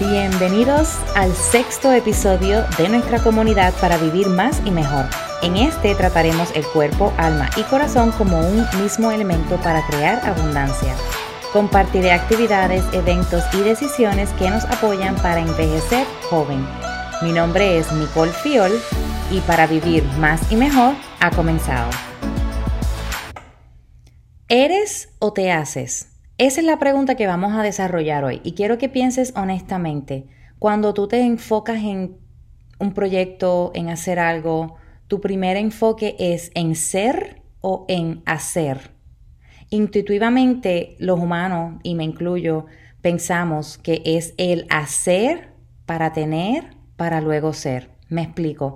Bienvenidos al sexto episodio de nuestra comunidad para vivir más y mejor. En este trataremos el cuerpo, alma y corazón como un mismo elemento para crear abundancia. Compartiré actividades, eventos y decisiones que nos apoyan para envejecer joven. Mi nombre es Nicole Fiol y para vivir más y mejor ha comenzado. ¿Eres o te haces? Esa es la pregunta que vamos a desarrollar hoy y quiero que pienses honestamente. Cuando tú te enfocas en un proyecto, en hacer algo, tu primer enfoque es en ser o en hacer. Intuitivamente los humanos, y me incluyo, pensamos que es el hacer para tener, para luego ser. Me explico.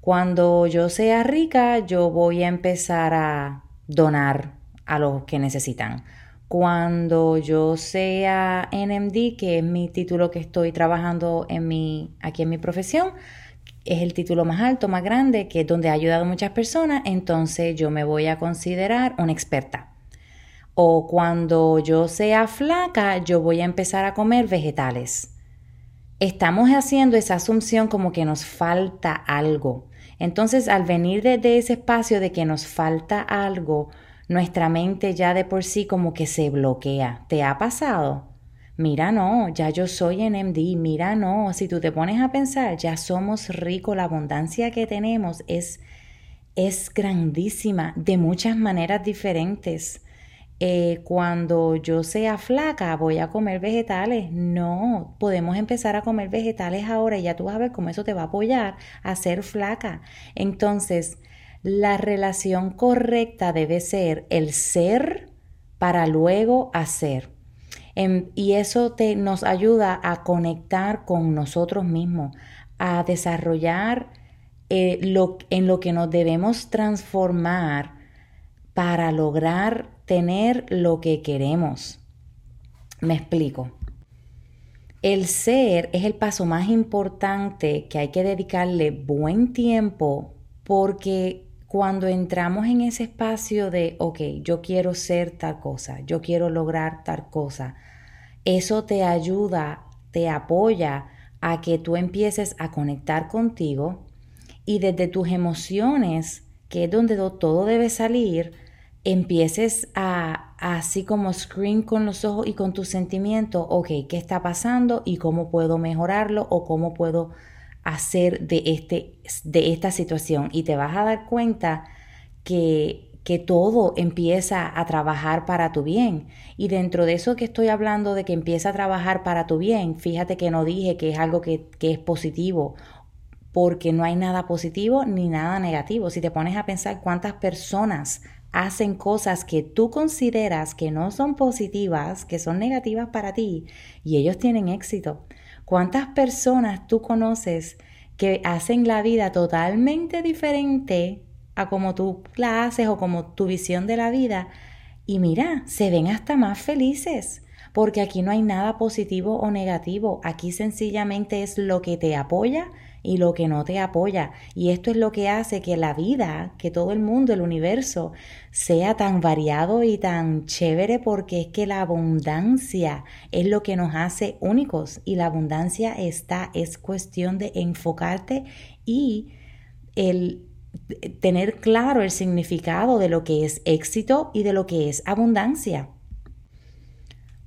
Cuando yo sea rica, yo voy a empezar a donar a los que necesitan cuando yo sea NMD, que es mi título que estoy trabajando en mi, aquí en mi profesión, es el título más alto, más grande, que es donde ha ayudado muchas personas, entonces yo me voy a considerar una experta. O cuando yo sea flaca, yo voy a empezar a comer vegetales. Estamos haciendo esa asunción como que nos falta algo. Entonces, al venir desde ese espacio de que nos falta algo, nuestra mente ya de por sí como que se bloquea. ¿Te ha pasado? Mira, no, ya yo soy en MD, mira, no, si tú te pones a pensar, ya somos ricos, la abundancia que tenemos es, es grandísima de muchas maneras diferentes. Eh, cuando yo sea flaca voy a comer vegetales. No, podemos empezar a comer vegetales ahora y ya tú vas a ver cómo eso te va a apoyar a ser flaca. Entonces, la relación correcta debe ser el ser para luego hacer. Em, y eso te, nos ayuda a conectar con nosotros mismos, a desarrollar eh, lo, en lo que nos debemos transformar para lograr tener lo que queremos. Me explico. El ser es el paso más importante que hay que dedicarle buen tiempo porque cuando entramos en ese espacio de, ok, yo quiero ser tal cosa, yo quiero lograr tal cosa, eso te ayuda, te apoya a que tú empieces a conectar contigo y desde tus emociones, que es donde todo debe salir, empieces a, así como screen con los ojos y con tus sentimientos, ok, ¿qué está pasando y cómo puedo mejorarlo o cómo puedo hacer de, este, de esta situación y te vas a dar cuenta que, que todo empieza a trabajar para tu bien. Y dentro de eso que estoy hablando de que empieza a trabajar para tu bien, fíjate que no dije que es algo que, que es positivo, porque no hay nada positivo ni nada negativo. Si te pones a pensar cuántas personas hacen cosas que tú consideras que no son positivas, que son negativas para ti, y ellos tienen éxito. ¿Cuántas personas tú conoces que hacen la vida totalmente diferente a como tú la haces o como tu visión de la vida? Y mira, se ven hasta más felices, porque aquí no hay nada positivo o negativo, aquí sencillamente es lo que te apoya y lo que no te apoya. Y esto es lo que hace que la vida, que todo el mundo, el universo, sea tan variado y tan chévere porque es que la abundancia es lo que nos hace únicos y la abundancia está, es cuestión de enfocarte y el tener claro el significado de lo que es éxito y de lo que es abundancia.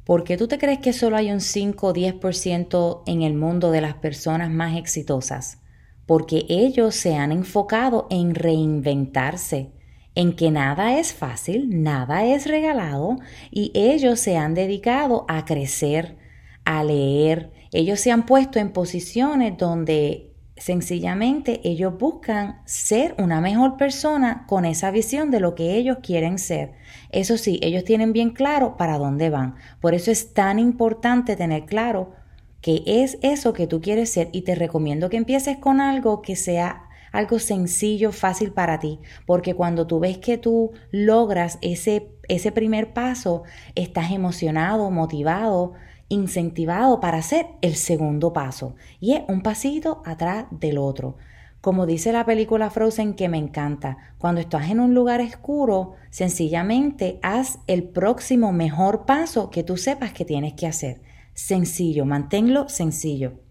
¿Por qué tú te crees que solo hay un 5 o 10% en el mundo de las personas más exitosas? Porque ellos se han enfocado en reinventarse, en que nada es fácil, nada es regalado y ellos se han dedicado a crecer, a leer. Ellos se han puesto en posiciones donde sencillamente ellos buscan ser una mejor persona con esa visión de lo que ellos quieren ser. Eso sí, ellos tienen bien claro para dónde van. Por eso es tan importante tener claro que es eso que tú quieres ser y te recomiendo que empieces con algo que sea algo sencillo, fácil para ti, porque cuando tú ves que tú logras ese, ese primer paso, estás emocionado, motivado, incentivado para hacer el segundo paso y es un pasito atrás del otro. Como dice la película Frozen que me encanta, cuando estás en un lugar oscuro, sencillamente haz el próximo mejor paso que tú sepas que tienes que hacer. sencillo, manténlo sencillo.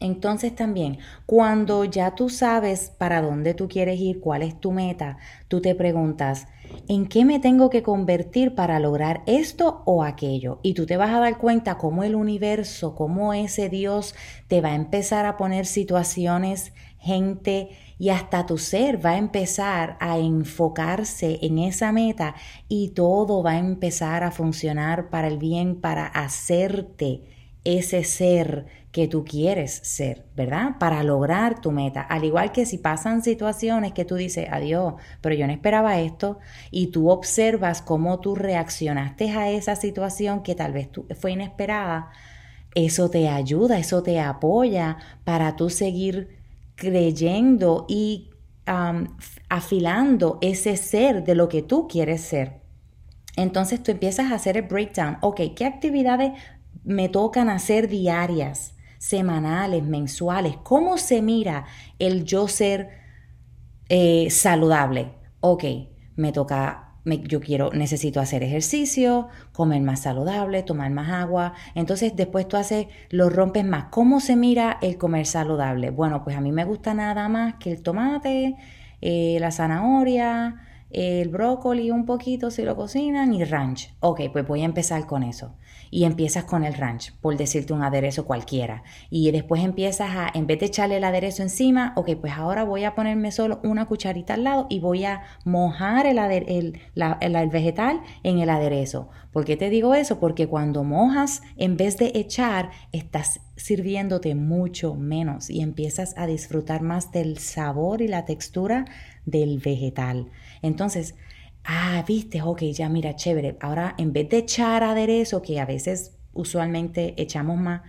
Entonces también, cuando ya tú sabes para dónde tú quieres ir, cuál es tu meta, tú te preguntas, ¿en qué me tengo que convertir para lograr esto o aquello? Y tú te vas a dar cuenta cómo el universo, cómo ese Dios te va a empezar a poner situaciones, gente y hasta tu ser va a empezar a enfocarse en esa meta y todo va a empezar a funcionar para el bien, para hacerte ese ser que tú quieres ser, ¿verdad? Para lograr tu meta. Al igual que si pasan situaciones que tú dices, adiós, pero yo no esperaba esto, y tú observas cómo tú reaccionaste a esa situación que tal vez fue inesperada, eso te ayuda, eso te apoya para tú seguir creyendo y afilando ese ser de lo que tú quieres ser. Entonces tú empiezas a hacer el breakdown. Ok, ¿qué actividades me tocan hacer diarias, semanales, mensuales? ¿Cómo se mira el yo ser eh, saludable? Ok, me toca yo quiero, necesito hacer ejercicio, comer más saludable, tomar más agua. Entonces después tú haces, lo rompes más. ¿Cómo se mira el comer saludable? Bueno, pues a mí me gusta nada más que el tomate, eh, la zanahoria, el brócoli un poquito si lo cocinan y ranch. Ok, pues voy a empezar con eso y empiezas con el ranch, por decirte un aderezo cualquiera. Y después empiezas a, en vez de echarle el aderezo encima, ok, pues ahora voy a ponerme solo una cucharita al lado y voy a mojar el, el, vegetal en el aderezo. ¿Por qué te digo eso? Porque cuando mojas, en vez de echar, estás sirviéndote mucho menos y empiezas a disfrutar más del sabor y la textura del vegetal. Entonces, ah, viste, ok, ya mira, chévere. Ahora, en vez de echar aderezo, que a veces usualmente echamos más,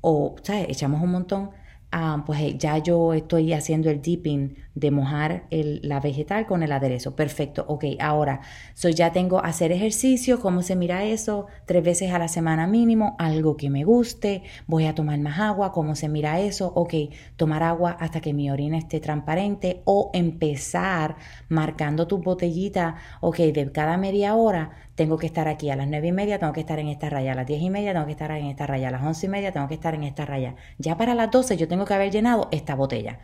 o, ¿sabes? Echamos un montón, ah, pues eh, ya yo estoy haciendo el dipping de mojar la vegetal con el aderezo. Perfecto, ok, ahora, so ya tengo hacer ejercicio, ¿cómo se mira eso? Tres veces a la semana mínimo, algo que me guste, voy a tomar más agua, ¿cómo se mira eso? Ok, tomar agua hasta que mi orina esté transparente o empezar marcando tu botellita, ok, de cada media hora tengo que estar aquí a las nueve y media, tengo que estar en esta raya, a las diez y media tengo que estar en esta raya, a las once y media tengo que estar en esta raya. Ya para las doce yo tengo que haber llenado esta botella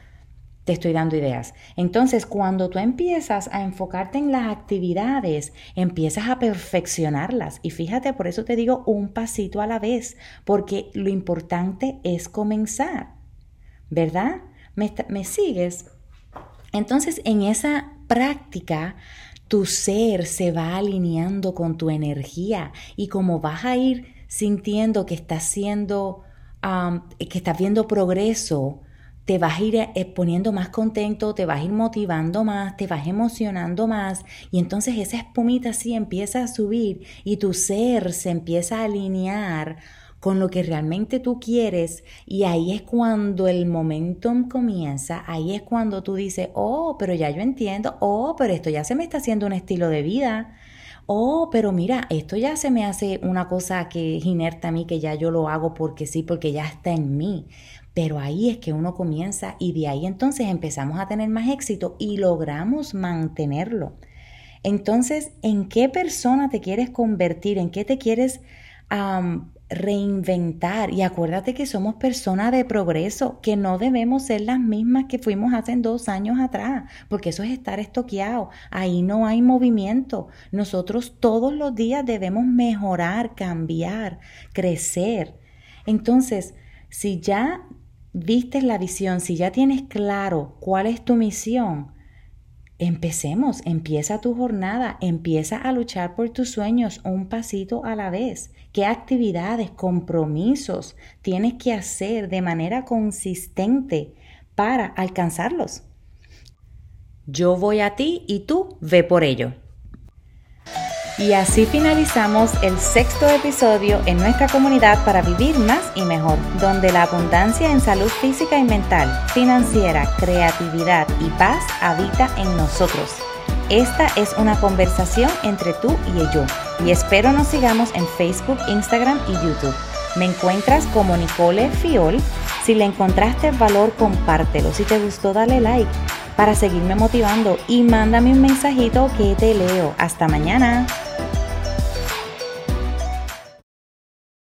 te estoy dando ideas. Entonces, cuando tú empiezas a enfocarte en las actividades, empiezas a perfeccionarlas. Y fíjate, por eso te digo un pasito a la vez, porque lo importante es comenzar, ¿verdad? ¿Me, me sigues? Entonces, en esa práctica, tu ser se va alineando con tu energía y como vas a ir sintiendo que estás siendo, que estás viendo progreso, te vas a ir eh, poniendo más contento, te vas a ir motivando más, te vas emocionando más y entonces esa espumita así empieza a subir y tu ser se empieza a alinear con lo que realmente tú quieres y ahí es cuando el momentum comienza, ahí es cuando tú dices, oh, pero ya yo entiendo, oh, pero esto ya se me está haciendo un estilo de vida. Oh, pero mira, esto ya se me hace una cosa que es inerte a mí, que ya yo lo hago porque sí, porque ya está en mí. Pero ahí es que uno comienza y de ahí entonces empezamos a tener más éxito y logramos mantenerlo. Entonces, ¿en qué persona te quieres convertir? ¿En qué te quieres reinventar? Y acuérdate que somos personas de progreso, que no debemos ser las mismas que fuimos hace dos años atrás, porque eso es estar estoqueado. Ahí no hay movimiento. Nosotros todos los días debemos mejorar, cambiar, crecer. Entonces, si ya viste la visión, si ya tienes claro cuál es tu misión, empecemos, empieza tu jornada, empieza a luchar por tus sueños un pasito a la vez. ¿Qué actividades, compromisos tienes que hacer de manera consistente para alcanzarlos? Yo voy a ti y tú ve por ello. Y así finalizamos el sexto episodio en nuestra comunidad para vivir más y mejor, donde la abundancia en salud física y mental, financiera, creatividad y paz habita en nosotros. Esta es una conversación entre tú y yo y espero nos sigamos en Facebook, Instagram y YouTube. Me encuentras como Nicole Fiol. Si le encontraste valor, compártelo. Si te gustó, dale like para seguirme motivando y mándame un mensajito que te leo. Hasta mañana.